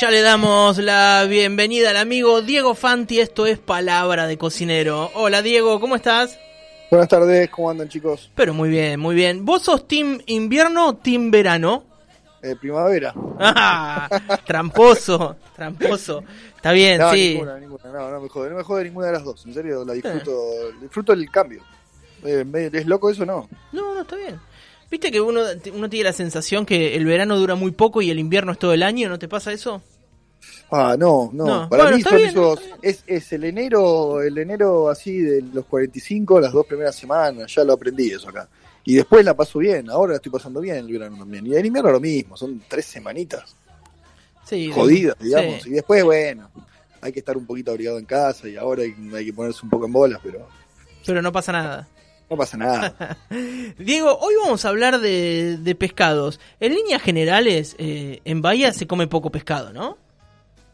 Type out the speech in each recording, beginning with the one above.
Ya le damos la bienvenida al amigo Diego Fanti, esto es Palabra de Cocinero. Hola Diego, ¿cómo estás? Buenas tardes, ¿cómo andan chicos? Pero muy bien, muy bien. ¿Vos sos team invierno o team verano? Eh, primavera. Ah, tramposo, tramposo. Está bien, no, sí. ninguna, ninguna, no, no me jode, no me jode ninguna de las dos, en serio, la disfruto, disfruto el cambio. Eh, ¿Es loco eso no? No, no, está bien. Viste que uno, uno tiene la sensación que el verano dura muy poco y el invierno es todo el año, ¿no te pasa eso? Ah, no, no, No, para bueno, mí son bien, esos, es, es el enero, el enero así de los 45, las dos primeras semanas, ya lo aprendí eso acá. Y después la paso bien, ahora la estoy pasando bien el verano también. Y el invierno lo mismo, son tres semanitas Sí. jodidas, digamos. sí. Y después, bueno, hay que estar un poquito abrigado en casa y ahora hay, hay que ponerse un poco en bolas, pero Pero no pasa nada. No pasa nada. Diego, hoy vamos a hablar de, de pescados. En líneas generales, eh, en Bahía se come poco pescado, ¿no?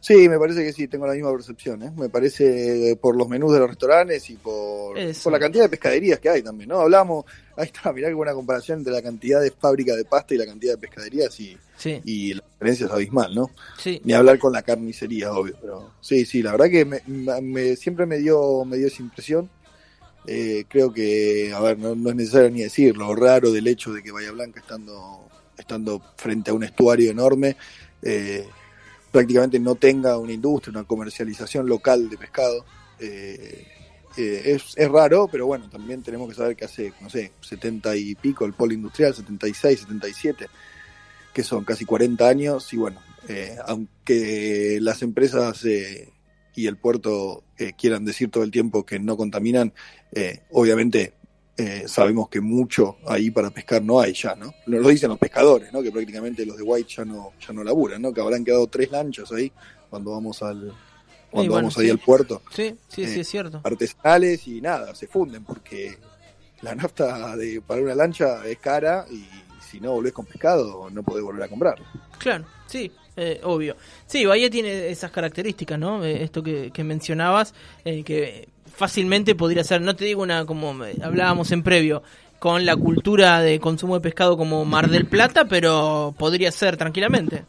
Sí, me parece que sí, tengo la misma percepción. ¿eh? Me parece por los menús de los restaurantes y por, Eso. por la cantidad de pescaderías que hay también, ¿no? Hablamos, ahí está, mirá qué buena comparación entre la cantidad de fábricas de pasta y la cantidad de pescaderías y, Sí, y la diferencia es abismal, ¿no? sí. Ni hablar con la carnicería, obvio, pero sí, sí, la verdad que me, me- siempre me dio, me dio esa impresión. Eh, creo que, a ver, no, no es necesario ni decir lo raro del hecho de que Bahía Blanca estando, estando frente a un estuario enorme, eh, prácticamente no tenga una industria, una comercialización local de pescado. Eh, eh, es, es raro, pero bueno, también tenemos que saber que hace, no sé, 70 y pico el polo industrial, 76, 77, que son casi 40 años, y bueno, aunque las empresas y el puerto eh, quieran decir todo el tiempo que no contaminan, eh, obviamente eh, sabemos que mucho ahí para pescar no hay ya, ¿no? Lo dicen los pescadores, ¿no? Que prácticamente los de White ya no, ya no laburan, ¿no? Que habrán quedado tres lanchas ahí cuando vamos al cuando bueno, vamos ahí al puerto Sí, sí, sí, Eh, es cierto. artesanales y nada, se funden porque la nafta de, para una lancha es cara y si no volvés con pescado no podés volver a comprar. Claro, sí, eh, obvio. Sí, Bahía tiene esas características, ¿no? Eh, esto que, que mencionabas, eh, que fácilmente podría ser, no te digo una, como eh, hablábamos en previo, con la cultura de consumo de pescado como Mar del Plata, pero podría ser tranquilamente.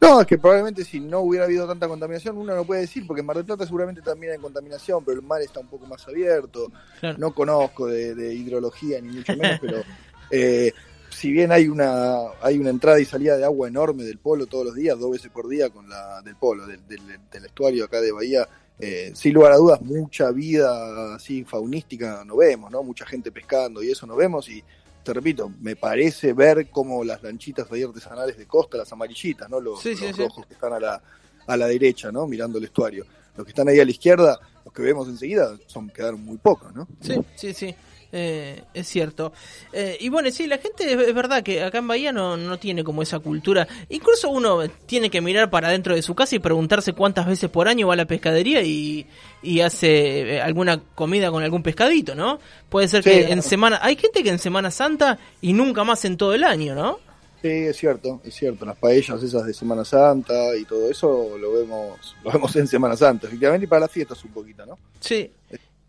No, es que probablemente si no hubiera habido tanta contaminación, uno no puede decir, porque en Mar del Plata seguramente también hay contaminación, pero el mar está un poco más abierto. Claro. No conozco de, de hidrología ni mucho menos, pero eh, si bien hay una hay una entrada y salida de agua enorme del polo todos los días, dos veces por día con la del polo, del, del, del estuario acá de Bahía, eh, sin lugar a dudas, mucha vida así faunística no vemos, ¿no? Mucha gente pescando y eso no vemos y te repito, me parece ver como las lanchitas ahí artesanales de costa, las amarillitas, ¿no? Los, Sí, sí, los sí. rojos que están a la, a la derecha, ¿no? Mirando el estuario. Los que están ahí a la izquierda, los que vemos enseguida, son quedaron muy pocos, ¿no? Sí, sí, sí. Eh, es cierto. Eh, y bueno, sí, la gente es, es verdad que acá en Bahía no, no tiene como esa cultura. Incluso uno tiene que mirar para dentro de su casa y preguntarse cuántas veces por año va a la pescadería y, y hace eh, alguna comida con algún pescadito, ¿no? Puede ser Sí, que en semana... Hay gente que en Semana Santa y nunca más en todo el año, ¿no? Sí, es cierto, es cierto. Las paellas esas de Semana Santa y todo eso lo vemos, lo vemos en Semana Santa, efectivamente, y para las fiestas un poquito, ¿no? Sí,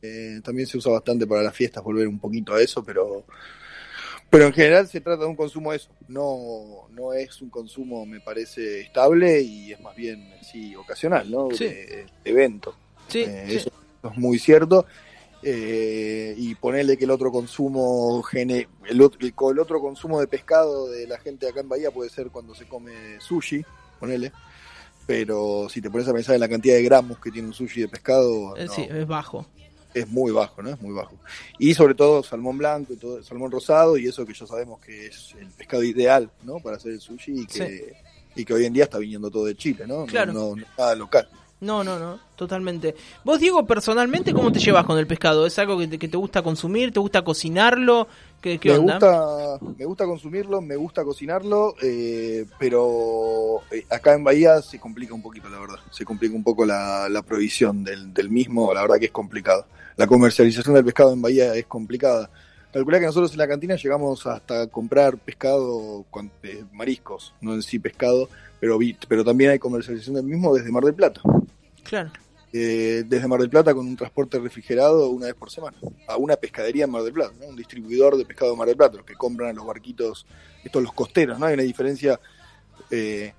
Eh, también se usa bastante para las fiestas volver un poquito a eso, pero pero en general se trata de un consumo eso, no no es un consumo me parece estable y es más bien sí ocasional, ¿no? Sí. De, de evento. sí, Eh, sí. Eso es muy cierto. Eh, y ponerle que el otro consumo gene, el, otro, el, otro consumo de pescado de la gente acá en Bahía puede ser cuando se come sushi, ponele. Pero si te pones a pensar en la cantidad de gramos que tiene un sushi de pescado, Eh, no, sí, es bajo. Es muy bajo, ¿no? Es muy bajo. Y sobre todo salmón blanco y todo, salmón rosado y eso que ya sabemos que es el pescado ideal, ¿no? Para hacer el sushi y que, y que hoy en día está viniendo todo de Chile, ¿no? Claro. No, no nada local. No, no, no, totalmente. Vos, Diego, personalmente, ¿cómo te llevas con el pescado? ¿Es algo que te, que te gusta consumir? ¿Te gusta cocinarlo? ¿Qué, qué me onda? gusta me gusta consumirlo me gusta cocinarlo eh, pero eh, acá en Bahía se complica un poquito la verdad se complica un poco la, la provisión del, del mismo la verdad que es complicado la comercialización del pescado en Bahía es complicada calculá que nosotros en la cantina llegamos hasta comprar pescado con eh, mariscos no en sí pescado pero pero también hay comercialización del mismo desde Mar del Plata Claro. eh, desde Mar del Plata con un transporte refrigerado una vez por semana a una pescadería en Mar del Plata, ¿no? un distribuidor de pescado de Mar del Plata, los que compran a los barquitos, estos los costeros, ¿no? Hay una diferencia eh,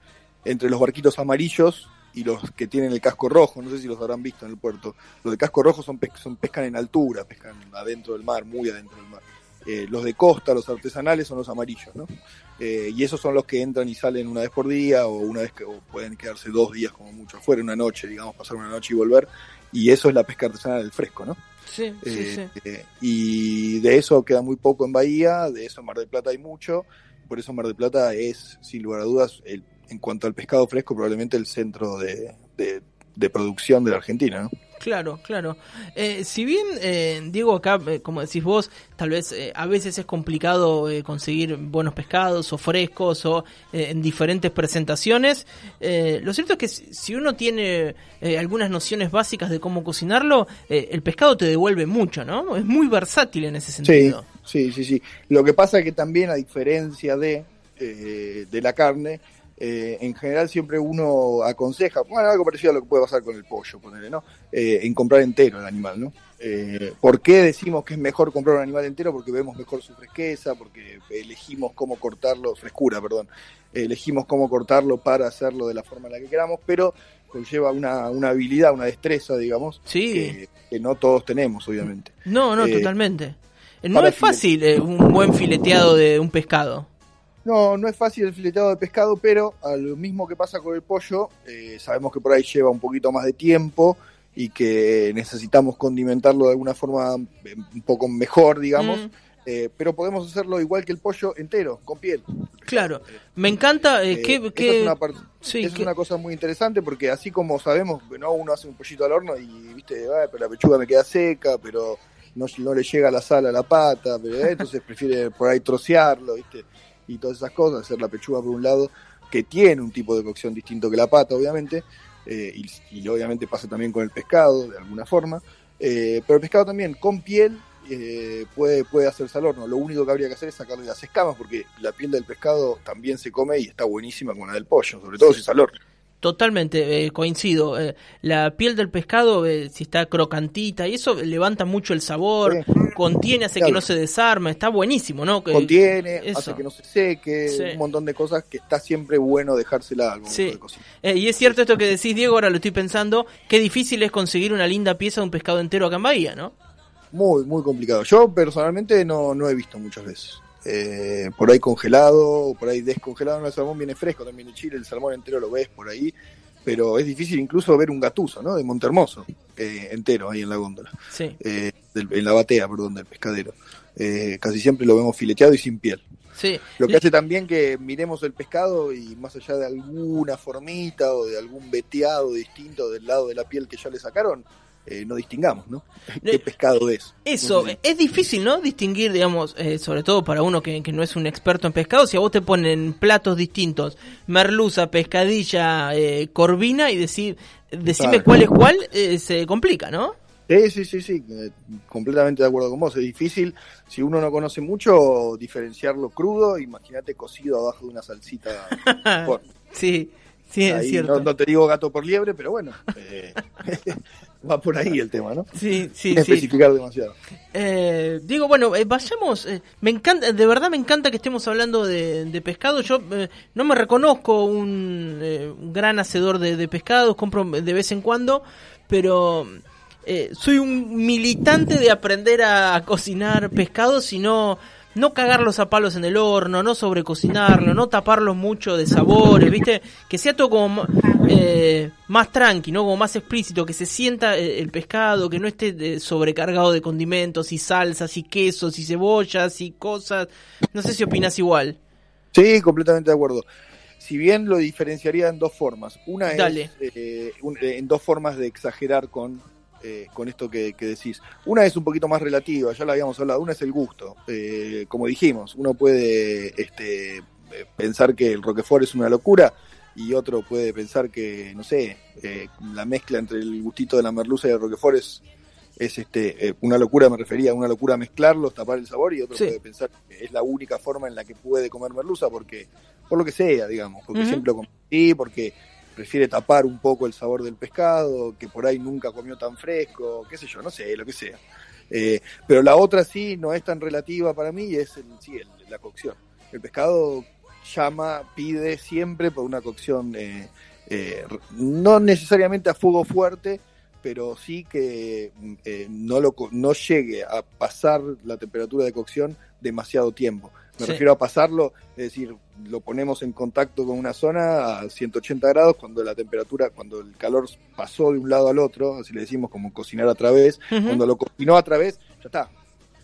entre los barquitos amarillos y los que tienen el casco rojo, no sé si los habrán visto en el puerto. Los de casco rojo son, pes- son pescan en altura, pescan adentro del mar, muy adentro del mar. Eh, los de costa, los artesanales, son los amarillos, ¿no? Eh, y esos son los que entran y salen una vez por día o una vez que o pueden quedarse dos días como mucho afuera, una noche, digamos, pasar una noche y volver. Y eso es la pesca artesanal del fresco, ¿no? Sí, sí, Eh, sí. y de eso queda muy poco en Bahía, de eso en Mar del Plata hay mucho, por eso Mar del Plata es, sin lugar a dudas, el, en cuanto al pescado fresco, probablemente el centro de, de- de producción de la Argentina, ¿no? Claro, claro. Eh, si bien, eh, Diego, acá, eh, como decís vos, tal vez eh, a veces es complicado eh, conseguir buenos pescados o frescos o eh, en diferentes presentaciones, eh, lo cierto es que si uno tiene eh, algunas nociones básicas de cómo cocinarlo, eh, el pescado te devuelve mucho, ¿no? Es muy versátil en ese sentido. sí, sí, sí. Lo que pasa es que también, a diferencia de, eh, de la carne, eh, en general siempre uno aconseja, bueno, algo parecido a lo que puede pasar con el pollo, ponele, ¿no? Eh, en comprar entero el animal, ¿no? Eh, ¿Por qué decimos que es mejor comprar un animal entero? Porque vemos mejor su fresqueza, porque elegimos cómo cortarlo, frescura, perdón, elegimos cómo cortarlo para hacerlo de la forma en la que queramos, pero conlleva una, una habilidad, una destreza, digamos, Sí. que, que no todos tenemos, obviamente. No, no, Eh, totalmente. Eh, No es fácil un buen fileteado de un pescado. No, no es fácil el fileteado de pescado, pero a lo mismo que pasa con el pollo, eh, sabemos que por ahí lleva un poquito más de tiempo y que necesitamos condimentarlo de alguna forma eh, un poco mejor, digamos, Mm. eh, pero podemos hacerlo igual que el pollo entero, con piel. Claro, me encanta eh, Eh, que... es, una, sí, es que- una cosa muy interesante porque así como sabemos, no uno hace un pollito al horno y viste, "Ah, pero la pechuga me queda seca, pero no, no le llega la sal a la pata, pero, eh, entonces prefiere por ahí trocearlo, viste, y todas esas cosas, hacer la pechuga por un lado, que tiene un tipo de cocción distinto que la pata, obviamente, eh, y, y obviamente pasa también con el pescado, de alguna forma, eh, pero el pescado también con piel eh, puede, puede hacerse al horno. Lo único que habría que hacer es sacarle las escamas, porque la piel del pescado también se come y está buenísima con la del pollo, sobre todo si es al horno. Totalmente, eh, coincido. Eh, la piel del pescado, eh, si está crocantita y eso levanta mucho el sabor, Sí. contiene, hace que no se desarme, está buenísimo, ¿no? Que- Contiene, eso. hace que no se seque, Sí. un montón de cosas que está siempre bueno dejársela al Sí. de. Eh, y es cierto esto que decís, Diego, ahora lo estoy pensando, qué difícil es conseguir una linda pieza de un pescado entero acá en Bahía, ¿no? Muy, muy complicado. Yo personalmente no, no he visto muchas veces. Eh, por ahí congelado, por ahí descongelado, no, el salmón viene fresco también de Chile, el salmón entero lo ves por ahí, pero es difícil incluso ver un gatuso, ¿no? De Montermoso, eh, entero ahí en la góndola, Sí, eh, del- en la batea, perdón, del pescadero. Eh, casi siempre lo vemos fileteado y sin piel. sí. Lo que hace también que miremos el pescado y más allá de alguna formita o de algún veteado distinto del lado de la piel que ya le sacaron, eh, no distingamos, ¿no? ¿Qué pescado es? Eso, es difícil, ¿no? Distinguir, digamos, eh, sobre todo para uno que, que no es un experto en pescado, si a vos te ponen platos distintos, merluza, pescadilla, eh, corvina, y decir, decime cuál es cuál, eh, se complica, ¿no? Sí, sí, sí, sí, eh, completamente de acuerdo con vos. Es difícil, si uno no conoce mucho, diferenciarlo crudo. Imagínate cocido abajo de una salsita. Sí, sí, es cierto. no, no te digo gato por liebre, pero bueno, eh, va por ahí el tema, ¿no? Sí, sí, Sin sí. especificar demasiado. Eh, digo, bueno, eh, vayamos. eh, me encanta, de verdad me encanta que estemos hablando de, de pescado. Yo eh, no me reconozco un, un gran hacedor de, de pescados, compro de vez en cuando, pero eh, soy un militante de aprender a, a cocinar pescados y no, no cagarlos a palos en el horno, no sobrecocinarlo, no taparlos mucho de sabores, ¿viste? Que sea todo como eh, más tranqui, ¿no? Como más explícito, que se sienta eh, el pescado, que no esté eh, sobrecargado de condimentos y salsas y quesos y cebollas y cosas. No sé si opinas igual. Sí, completamente de acuerdo. si bien lo diferenciaría en dos formas. Una Dale. es eh, un- en dos formas de exagerar con, eh, con esto que, que decís. Una es un poquito más relativa, ya lo habíamos hablado. Una es el gusto. Eh, como dijimos, uno puede este, eh, pensar que el Roquefort es una locura y otro puede pensar que, no sé, eh, la mezcla entre el gustito de la merluza y el Roquefort es, es este, una locura, me refería a una locura mezclarlos, tapar el sabor y otro Sí. puede pensar que es la única forma en la que puede comer merluza porque por lo que sea, digamos, porque siempre lo comí, porque prefiere tapar un poco el sabor del pescado, que por ahí nunca comió tan fresco, qué sé yo, no sé, lo que sea. Eh, pero la otra sí no es tan relativa para mí y es el, sí, el- la cocción. El pescado llama, pide siempre por una cocción eh, eh, no necesariamente a fuego fuerte, pero sí que no, lo, no llegue a pasar la temperatura de cocción demasiado tiempo. Me Sí. refiero a pasarlo, es decir, lo ponemos en contacto con una zona a 180 grados cuando la temperatura, cuando el calor pasó de un lado al otro, así le decimos como cocinar a través, cuando lo cocinó a través, ya está,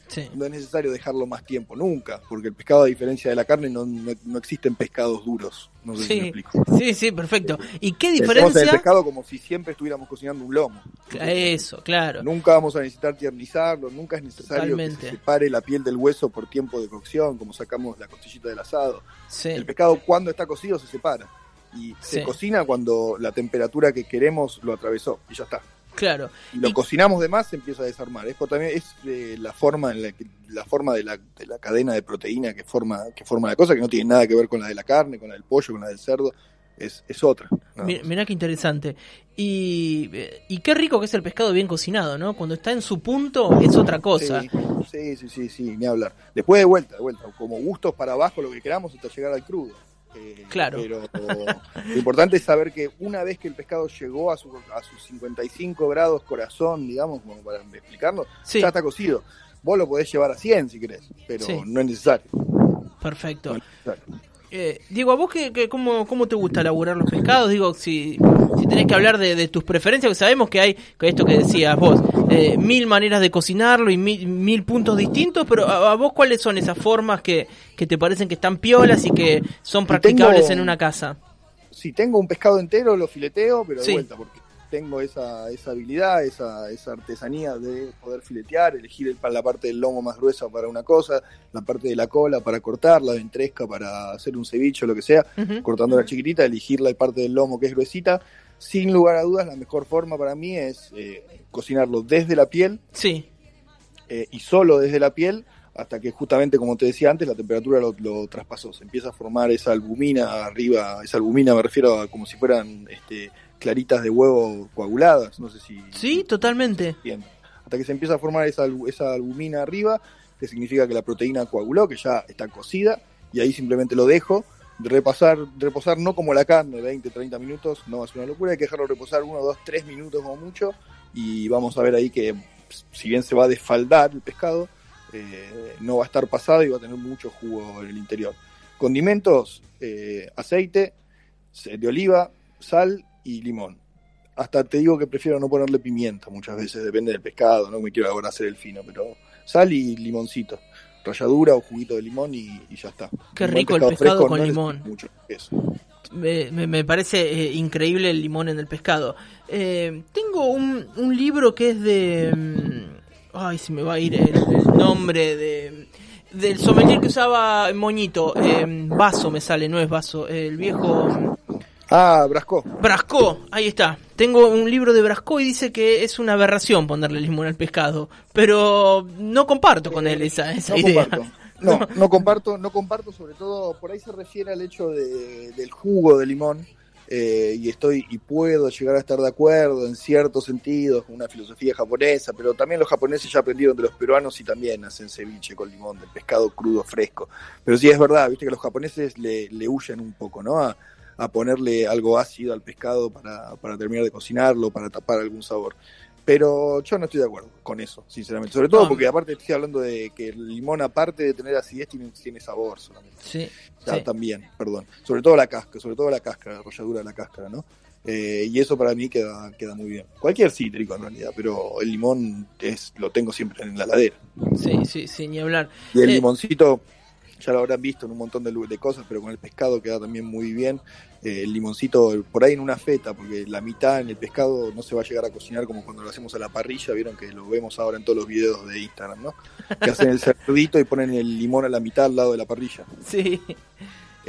Sí. no es necesario dejarlo más tiempo, nunca, porque el pescado, a diferencia de la carne, no, no, no existen pescados duros. No sé si me Sí, explico. sí, sí, perfecto. ¿Y qué en el diferencia? pescado como si siempre estuviéramos cocinando un lomo. Eso, claro. Nunca vamos a necesitar tiernizarlo, nunca es necesario Totalmente. que se separe la piel del hueso por tiempo de cocción, como sacamos la costillita del asado. Sí. El pescado cuando está cocido se separa y Sí. se cocina cuando la temperatura que queremos lo atravesó y ya está. Claro. Y lo Y- cocinamos de más se empieza a desarmar. Esto también es eh, la forma en la que, la forma de la, de la cadena de proteína que forma que forma la cosa que no tiene nada que ver con la de la carne, con la del pollo, con la del cerdo. Es, es otra. nada Mi- más. Mirá qué interesante. Y, eh, y qué rico que es el pescado bien cocinado, ¿no? Cuando está en su punto es otra cosa. Sí, sí, sí, sí, sí, ni hablar. Después de vuelta, de vuelta, como gustos para abajo, lo que queramos hasta llegar al crudo. Eh, Claro. Pero lo importante es saber que una vez que el pescado llegó a, su, a sus 55 grados corazón, digamos, como para explicarlo, Sí. ya está cocido. Vos lo podés llevar a 100 si querés, pero Sí. no es necesario. Perfecto. No es necesario. Eh, Diego, ¿a vos qué, qué- cómo, cómo te gusta elaborar los pescados? Digo, si, si tenés que hablar de, de tus preferencias, que sabemos que hay, que esto que decías vos, eh, mil maneras de cocinarlo y mil, mil puntos distintos, pero a, a vos cuáles son esas formas que, que te parecen que están piolas y que son practicables tengo- en una casa? Si tengo un pescado entero, lo fileteo, pero de Sí. vuelta, porque tengo esa, esa habilidad, esa, esa artesanía de poder filetear, elegir el- la parte del lomo más gruesa para una cosa, la parte de la cola para cortar, la ventresca para hacer un ceviche o lo que sea, cortando la chiquitita, elegir la parte del lomo que es gruesita. Sin lugar a dudas, la mejor forma para mí es eh, cocinarlo desde la piel Sí, eh, y solo desde la piel hasta que justamente, como te decía antes, la temperatura lo, lo traspasó. Se empieza a formar esa albumina arriba, esa albumina me refiero a como si fueran este, claritas de huevo coaguladas, no sé si... sí, totalmente. entienden. Hasta que se empieza a formar esa, esa albumina arriba, que significa que la proteína coaguló, que ya está cocida, y ahí simplemente lo dejo. Repasar, reposar no como la carne, 20, 30 minutos, no es una locura, hay que dejarlo reposar 1, 2, 3 minutos como mucho, y vamos a ver ahí que si bien se va a desfaldar el pescado, eh, no va a estar pasado y va a tener mucho jugo en el interior. Condimentos, eh, aceite de oliva, sal y limón. Hasta te digo que prefiero no ponerle pimienta muchas veces, depende del pescado, no me quiero ahora hacer el fino, pero sal y limoncito, ralladura o juguito de limón y, y ya está. Qué rico el pescado fresco con no limón. Mucho queso. Me, me- me parece eh, increíble el limón en el pescado. Eh, tengo un, un libro que es de... mm, Ay, se me va a ir el, el nombre de... Del sommelier que usaba Moñito. eh, vaso me sale, no es vaso. El viejo... Ah, Brasco. Brasco, ahí está. Tengo un libro de Brasco y dice que es una aberración ponerle limón al pescado. Pero no comparto con él esa, esa No idea. comparto. No, no comparto, no comparto, sobre todo por ahí se refiere al hecho de- del jugo de limón. eh, y estoy y puedo llegar a estar de acuerdo en ciertos sentidos con una filosofía japonesa, pero también los japoneses ya aprendieron de los peruanos y también hacen ceviche con limón, del pescado crudo fresco. Pero sí es verdad, viste que los japoneses le, le huyen un poco, ¿no? A, a ponerle algo ácido al pescado para, para terminar de cocinarlo, para tapar algún sabor. Pero yo no estoy de acuerdo con eso, sinceramente. Sobre todo No. porque aparte estoy hablando de que el limón, aparte de tener acidez, tiene, tiene sabor solamente. Sí, Ya, sí. también, perdón. Sobre todo la cáscara, sobre todo la cáscara, la rolladura de la cáscara, ¿no? Eh, y eso para mí queda, queda muy bien. Cualquier cítrico en realidad, pero el limón es lo tengo siempre en la ladera. sí, sí, sí, ni hablar. Y el Eh, limoncito, ya lo habrán visto en un montón de, cosas, pero con el pescado queda también muy bien. Eh, el limoncito por ahí en una feta, porque la mitad en el pescado no se va a llegar a cocinar como cuando lo hacemos a la parrilla, vieron que lo vemos ahora en todos los videos de Instagram, ¿no? Que hacen el cerdito y ponen el limón a la mitad al lado de la parrilla. Sí.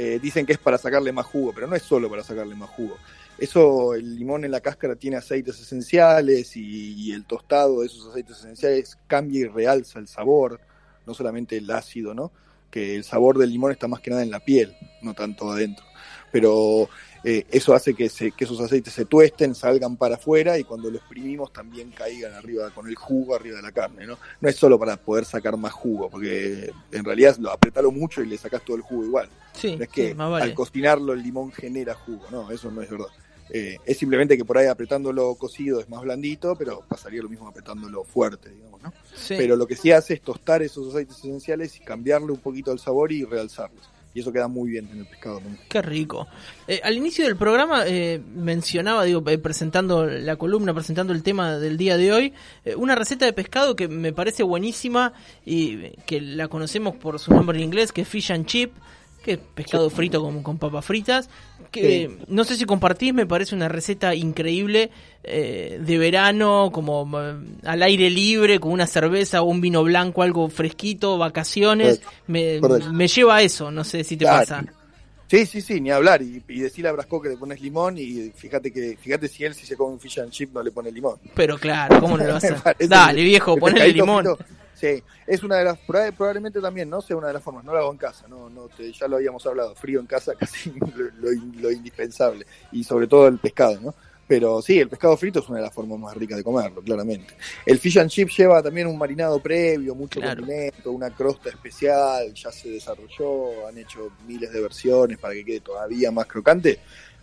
Eh, dicen que es para sacarle más jugo, pero no es solo para sacarle más jugo. Eso, el limón en la cáscara tiene aceites esenciales y, y el tostado de esos aceites esenciales cambia y realza el sabor, no solamente el ácido, ¿no? Que el sabor del limón está más que nada en la piel, no tanto adentro. Pero eh, eso hace que, se- que esos aceites se tuesten, salgan para afuera y cuando lo exprimimos también caigan arriba con el jugo arriba de la carne, ¿no? No es solo para poder sacar más jugo, porque en realidad lo apretalo mucho y le sacás todo el jugo igual. Sí, No es que sí, más vale. al cocinarlo el limón genera jugo, no, eso no es verdad. Eh, es simplemente que por ahí apretándolo cocido es más blandito, pero pasaría lo mismo apretándolo fuerte, digamos, ¿no? Sí. Pero lo que sí hace es tostar esos aceites esenciales y cambiarle un poquito el sabor y realzarlos. Y eso queda muy bien en el pescado también. Qué rico. Eh, al inicio del programa eh, mencionaba, digo, eh, presentando la columna, presentando el tema del día de hoy, una receta de pescado que me parece buenísima y que la conocemos por su nombre en inglés, que es fish and chip, que es pescado frito con, con papas fritas. Que Sí. no sé si compartís, me parece una receta increíble eh, de verano, como eh, al aire libre, con una cerveza o un vino blanco, algo fresquito, vacaciones. Correcto. Me, Correcto. me lleva a eso, no sé si te Claro. pasa. Sí, sí, sí, ni hablar. Y, y decirle a Brasco que le pones limón y fíjate que fíjate si él si se come un fish and chip no le pone limón. Pero claro, ¿cómo no lo vas a Dale, viejo, pescadito limón. Sí, es una de las, proba- probablemente también, ¿no? Sea una de las formas, no lo hago en casa, no, no te- ya lo habíamos hablado, frío en casa casi lo, lo- lo indispensable, y sobre todo el pescado, ¿no? Pero sí, el pescado frito es una de las formas más ricas de comerlo, claramente. El fish and chip lleva también un marinado previo, mucho Claro. condimento, una crosta especial, ya se desarrolló, han hecho miles de versiones para que quede todavía más crocante,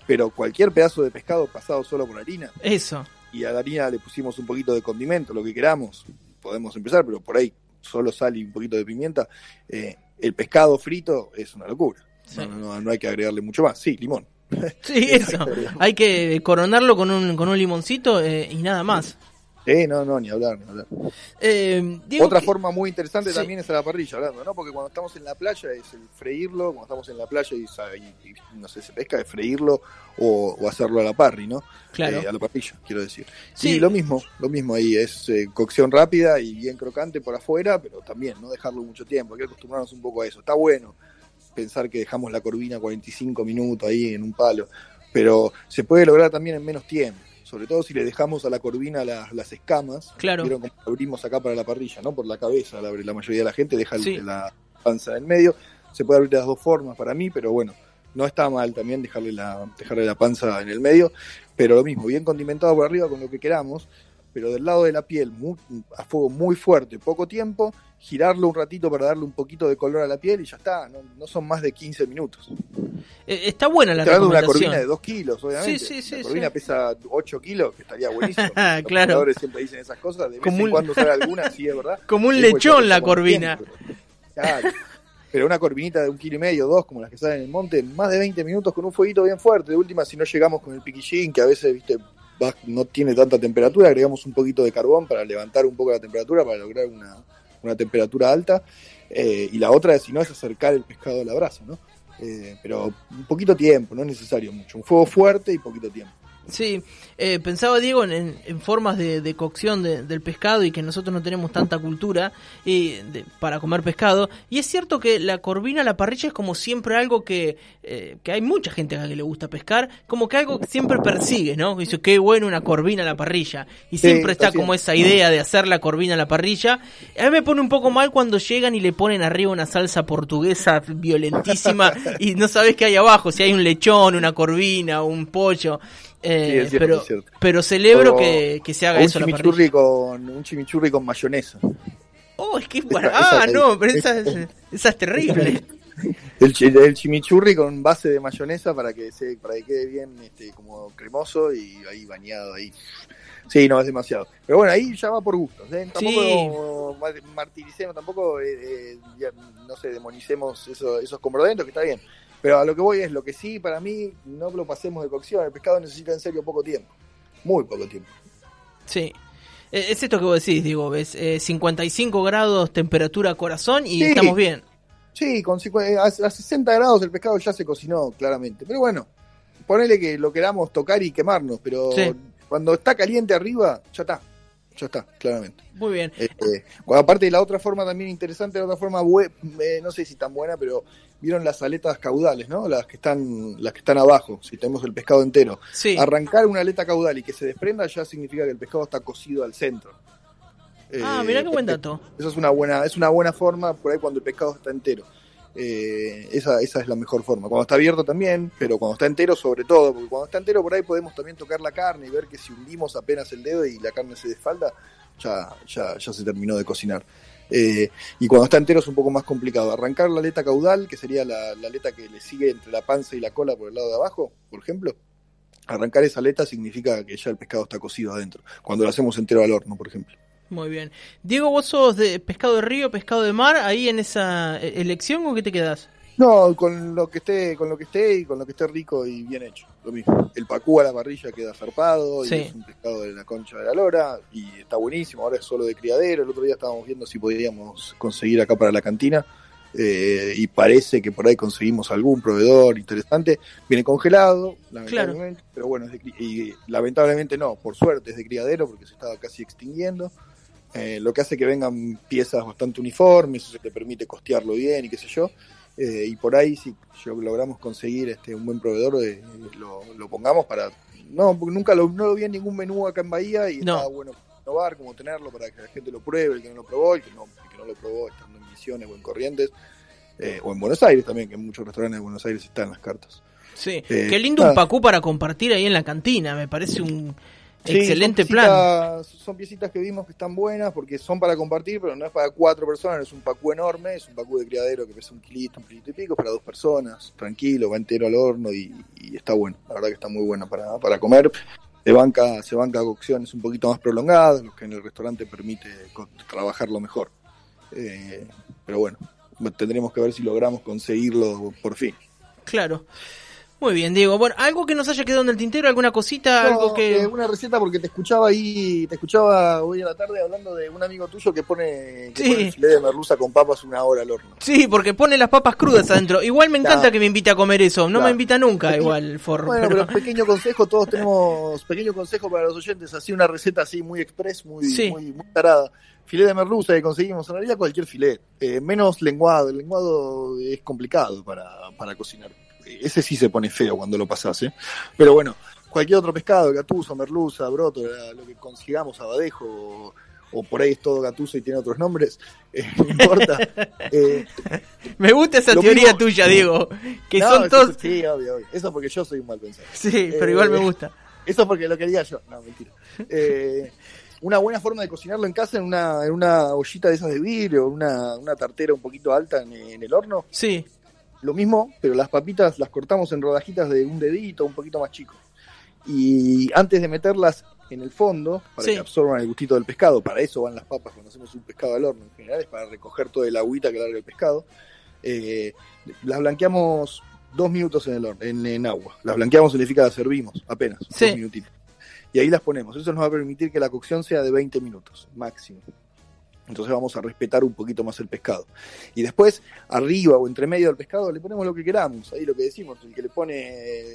pero cualquier pedazo de pescado pasado solo por harina, Eso. y a la harina le pusimos un poquito de condimento, lo que queramos, podemos empezar, pero por ahí solo sal y un poquito de pimienta. eh, el pescado frito es una locura. Sí. No, no, no, no hay que agregarle mucho más. Sí, limón. Sí, eso. Hay que coronarlo con un, con un limoncito eh, y nada más. Eh, no, no, ni hablar, ni hablar. Eh, Otra que- forma muy interesante Sí. también es a la parrilla, hablando, ¿no? Porque cuando estamos en la playa es el freírlo, cuando estamos en la playa y, y- y, no sé, se pesca, es freírlo o, o hacerlo a la parry, ¿no? Claro. Eh, a la parrilla, quiero decir. Sí. Sí, lo mismo, lo mismo ahí, es eh, cocción rápida y bien crocante por afuera, pero también no dejarlo mucho tiempo, hay que acostumbrarnos un poco a eso. Está bueno pensar que dejamos la corvina 45 minutos ahí en un palo, pero se puede lograr también en menos tiempo, sobre todo si le dejamos a la corvina las, las escamas, Claro. vieron abrimos acá para la parrilla, ¿no? Por la cabeza, la, la mayoría de la gente deja Sí. la panza en el medio, se puede abrir de las dos formas para mí, pero bueno, no está mal también dejarle la, dejarle la panza en el medio, pero lo mismo, bien condimentado por arriba con lo que queramos, pero del lado de la piel, muy- a fuego muy fuerte, poco tiempo, girarlo un ratito para darle un poquito de color a la piel y ya está, no, no son más de 15 minutos. eh, está buena la una corvina de 2 kilos, obviamente. Sí, sí, sí, la corvina pesa 8 kilos, que estaría buenísimo. Claro. Los pescadores siempre dicen esas cosas, de vez en un- cuando sale alguna, sí, es verdad. Como un lechón la corvina. Claro. Pero una corvinita de un kilo y medio, dos, como las que salen en el monte, más de 20 minutos con un fueguito bien fuerte. De última, si no llegamos con el piquillín, que a veces, viste, va- no tiene tanta temperatura, agregamos un poquito de carbón para levantar un poco la temperatura, para lograr una, una temperatura alta. Eh, y la otra, si no, es acercar el pescado a la brasa, ¿no? Eh, pero un poquito tiempo, no es necesario mucho. Un fuego fuerte y poquito tiempo. Sí, eh, pensaba Diego en, formas de, de cocción de- del pescado y que nosotros no tenemos tanta cultura y de- para comer pescado. Y es cierto que la corvina a la parrilla es como siempre algo que, eh, que hay mucha gente a la que le gusta pescar, como que algo que siempre persigue, ¿no? Dice, qué bueno una corvina a la parrilla. Y Sí, siempre está como esa idea de hacer la corvina a la parrilla. A mí me pone un poco mal cuando llegan y le ponen arriba una salsa portuguesa violentísima y no sabes qué hay abajo, si hay un lechón, una corvina, un pollo. Eh, Sí, es cierto, pero, es cierto. pero celebro O- que, que se haga o un eso a la chimichurri con un chimichurri con mayonesa. Oh, es que Esa- ah, esa- no, pero esa, es- esa es terrible. El, el chimichurri con base de mayonesa para que se para que quede bien este como cremoso y ahí bañado ahí. Sí, no es demasiado. Pero bueno, ahí ya va por gustos. ¿eh? Tampoco mar- martiricemos, tampoco eh, eh, ya, no sé, demonicemos eso- esos comportamientos, que está bien. Pero a lo que voy es lo que sí, para mí, no lo pasemos de cocción. El pescado necesita en serio poco tiempo. Muy poco tiempo. Sí. Eh, Es esto que vos decís, digo, ves, eh, 55 grados temperatura corazón y Sí. estamos bien. Sí, con eh, a, a 60 grados el pescado ya se cocinó, claramente. Pero bueno, ponele que lo queramos tocar y quemarnos, pero Sí. cuando está caliente arriba, ya está. Ya está, claramente. Muy bien. Bueno, aparte, la otra forma también interesante, la otra forma, eh, no sé si tan buena, pero vieron las aletas caudales, ¿no? Las que están, las que están abajo, si tenemos el pescado entero. Sí. Arrancar una aleta caudal y que se desprenda ya significa que el pescado está cocido al centro. Ah, Eh, mirá qué buen porque dato. Eso es una buena, es una buena forma por ahí cuando el pescado está entero. Eh, esa, esa es la mejor forma. Cuando está abierto también, pero cuando está entero sobre todo, porque cuando está entero por ahí podemos también tocar la carne y ver que si hundimos apenas el dedo y la carne se desfalda, ya, ya, ya se terminó de cocinar. Eh, y cuando está entero es un poco más complicado. Arrancar la aleta caudal, que sería la, aleta que le sigue entre la panza y la cola por el lado de abajo, por ejemplo. Arrancar esa aleta significa que ya el pescado está cocido adentro. Cuando lo hacemos entero al horno, por ejemplo. Muy bien. Diego, vos sos de pescado de río, pescado de mar, ahí en esa eh, elección o qué te quedás? No, con lo que esté, con lo que esté y con lo que esté rico y bien hecho, lo mismo. El pacú a la parrilla queda zarpado Sí. y es un pescado de la concha de la lora y está buenísimo. Ahora es solo de criadero. El otro día estábamos viendo si podíamos conseguir acá para la cantina eh, y parece que por ahí conseguimos algún proveedor interesante. Viene congelado, lamentablemente, pero bueno, es de y lamentablemente no, por suerte es de criadero porque se estaba casi extinguiendo. Eh, lo que hace que vengan piezas bastante uniformes, eso te permite costearlo bien y qué sé yo. Eh, y por ahí, si yo- logramos conseguir este un buen proveedor, eh, lo, lo pongamos para. No, porque nunca lo, no lo vi en ningún menú acá en Bahía y No. estaba bueno probar, como tenerlo para que la gente lo pruebe, el que no lo probó, el que no, el que no lo probó estando en Misiones o en Corrientes, eh, o en Buenos Aires también, que en muchos restaurantes de Buenos Aires están las cartas. Sí. Eh, qué lindo nada. un pacú para compartir ahí en la cantina, me parece un Sí, excelente son plan. Son piecitas que vimos que están buenas porque son para compartir, pero no es para cuatro personas, es un pacú enorme, es un pacú de criadero que pesa un kilito, un kilito y pico, para dos personas, tranquilo, va entero al horno y, y está bueno, la verdad que está muy buena para, para comer. Se banca, se banca cocciones un poquito más prolongadas, lo que en el restaurante permite trabajarlo mejor. Eh, pero bueno, tendremos que ver si logramos conseguirlo por fin. Claro. Muy bien, Diego. Bueno, algo que nos haya quedado en el tintero, alguna cosita, No, algo que... eh, una receta porque te escuchaba ahí, te escuchaba hoy a la tarde hablando de un amigo tuyo que pone, que Sí. pone filé de merluza con papas una hora al horno. Sí, porque pone las papas crudas adentro. Igual me encanta Claro. que me invite a comer eso. No Claro. me invita nunca Pequeño- igual, For. Bueno, pero- pero pequeño consejo, todos tenemos pequeño consejo para los oyentes, así una receta así muy express, muy, Sí. muy, muy tarada. Filé de merluza que conseguimos, en realidad cualquier filé, eh, menos lenguado, el lenguado es complicado para, para cocinar. Ese sí se pone feo cuando lo pasás, ¿eh? Pero bueno, cualquier otro pescado, gatuso, merluza, broto, lo que consigamos, abadejo, o, o por ahí es todo gatuso y tiene otros nombres, eh, no importa. Eh, Me gusta esa teoría mismo- tuya, Diego. Que no, son todos... Sí, obvio, obvio. Eso porque yo soy un mal pensador. Sí, pero Eh, igual me gusta. Eso porque lo quería yo. No, mentira. Eh, una buena forma de cocinarlo en casa en una, en una ollita de esas de vidrio, una, una tartera un poquito alta en, en el horno. Sí, Lo mismo, pero las papitas las cortamos en rodajitas de un dedito, un poquito más chico. Y antes de meterlas en el fondo, para Sí. que absorban el gustito del pescado, para eso van las papas cuando hacemos un pescado al horno en general, es para recoger toda el agüita que larga el pescado. Eh, las blanqueamos dos minutos en el horno, en, en agua. Las blanqueamos significa las servimos, apenas, Sí. dos minutitos. Y ahí las ponemos. Eso nos va a permitir que la cocción sea de 20 minutos, máximo. Entonces vamos a respetar un poquito más el pescado. Y después, arriba o entre medio del pescado, le ponemos lo que queramos. Ahí lo que decimos, el que le pone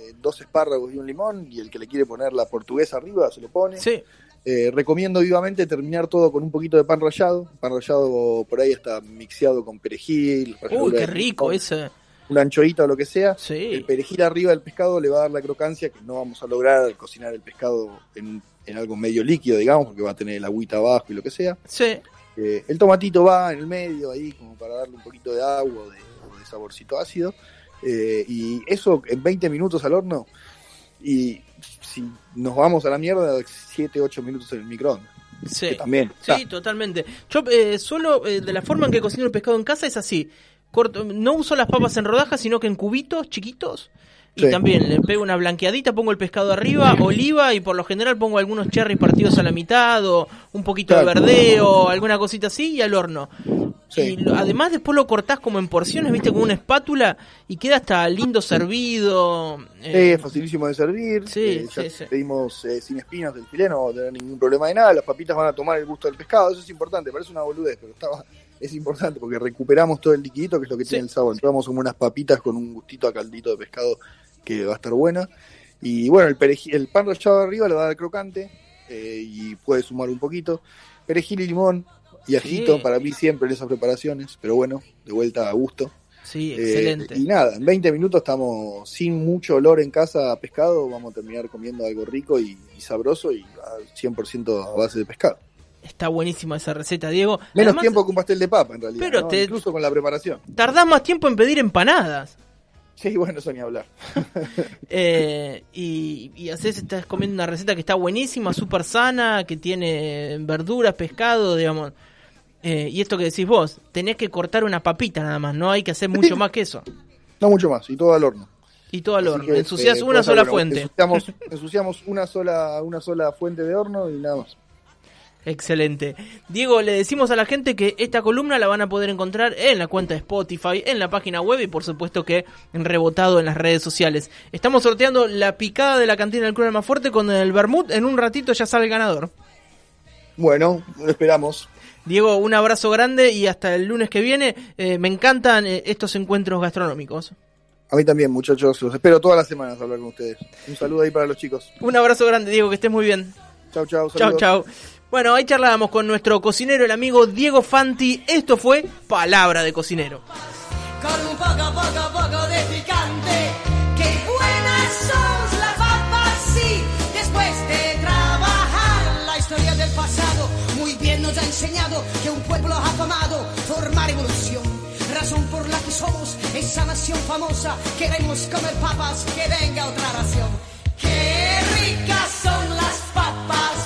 eh, dos espárragos y un limón, y el que le quiere poner la portuguesa arriba, se lo pone. sí. Eh, recomiendo vivamente terminar todo con un poquito de pan rallado. Pan rallado por ahí está mixeado con perejil. Uy, qué rico ese. Una anchoita o lo que sea. El Sí. perejil arriba del pescado le va a dar la crocancia que no vamos a lograr al cocinar el pescado en, en algo medio líquido, digamos, porque va a tener el agüita abajo y lo que sea. Sí. Eh, el tomatito va en el medio ahí como para darle un poquito de agua o de, o de saborcito ácido. Eh, y eso en 20 minutos al horno. Y si nos vamos a la mierda, 7, 8 minutos en el microondas. Sí. También. Sí, está. totalmente. Yo eh, solo eh, de la forma en que cocino el pescado en casa es así. Corto, no uso las papas en rodajas, sino que en cubitos chiquitos. Y Sí. también le pego una blanqueadita, pongo el pescado arriba, oliva y por lo general pongo algunos cherries partidos a la mitad o un poquito de Claro. verdeo, alguna cosita así y al horno. Sí. Y lo- además después lo cortás como en porciones, viste, con una espátula y queda hasta lindo servido. eh, Es facilísimo de servir. Sí, eh, ya sí, pedimos eh, sin espinas del filé, no va a tener ningún problema de nada. Las papitas van a tomar el gusto del pescado, eso es importante. Parece una boludez, pero está, es importante porque recuperamos todo el liquidito, que es lo que Sí. tiene el sabor. Entramos como unas papitas con un gustito a caldito de pescado que va a estar buena. Y bueno, el, perejil, el pan rallado arriba le va a dar crocante eh, y puede sumar un poquito. Perejil y limón y ajito Sí. para mí siempre en esas preparaciones, pero bueno, de vuelta a gusto. Sí, Eh, excelente. y nada, en 20 minutos estamos sin mucho olor en casa a pescado, vamos a terminar comiendo algo rico y, y sabroso y al 100% a base de pescado. Está buenísima esa receta, Diego. Menos Además, tiempo que un pastel de papa en realidad, Pero ¿no? te- incluso con la preparación. Tardás más tiempo en pedir empanadas. Sí, bueno, eso ni hablar. Eh, y, y haces, estás comiendo una receta que está buenísima, súper sana, que tiene verduras, pescado, digamos. Eh, y esto que decís vos, tenés que cortar una papita nada más, no hay que hacer mucho más que eso. No mucho más, y todo al horno. Y todo al Así horno. que, Ensuciás eh, una sola fuente. Ensuciamos, ensuciamos una sola una sola fuente de horno y nada más. Excelente. Diego, le decimos a la gente que esta columna la van a poder encontrar en la cuenta de Spotify, en la página web y por supuesto que en rebotado en las redes sociales. Estamos sorteando la picada de la cantina del Club más fuerte con el Bermud. En un ratito ya sale el ganador. Bueno, lo esperamos. Diego, un abrazo grande y hasta el lunes que viene. Eh, me encantan eh, estos encuentros gastronómicos. A mí también, muchachos. Los espero todas las semanas hablar con ustedes. Un saludo ahí para los chicos. Un abrazo grande, Diego, que estés muy bien. Chau, chau. Chau, saludos. chau. Bueno, ahí charlábamos con nuestro cocinero, el amigo Diego Fanti. Esto fue Palabra de Cocinero. Con un poco, poco, poco de picante. Qué buenas son las papas, sí. Después de trabajar la historia del pasado, muy bien nos ha enseñado que un pueblo afamado forma revolución. Razón por la que somos esa nación famosa. Queremos comer papas, que venga otra ración. Qué ricas son las papas.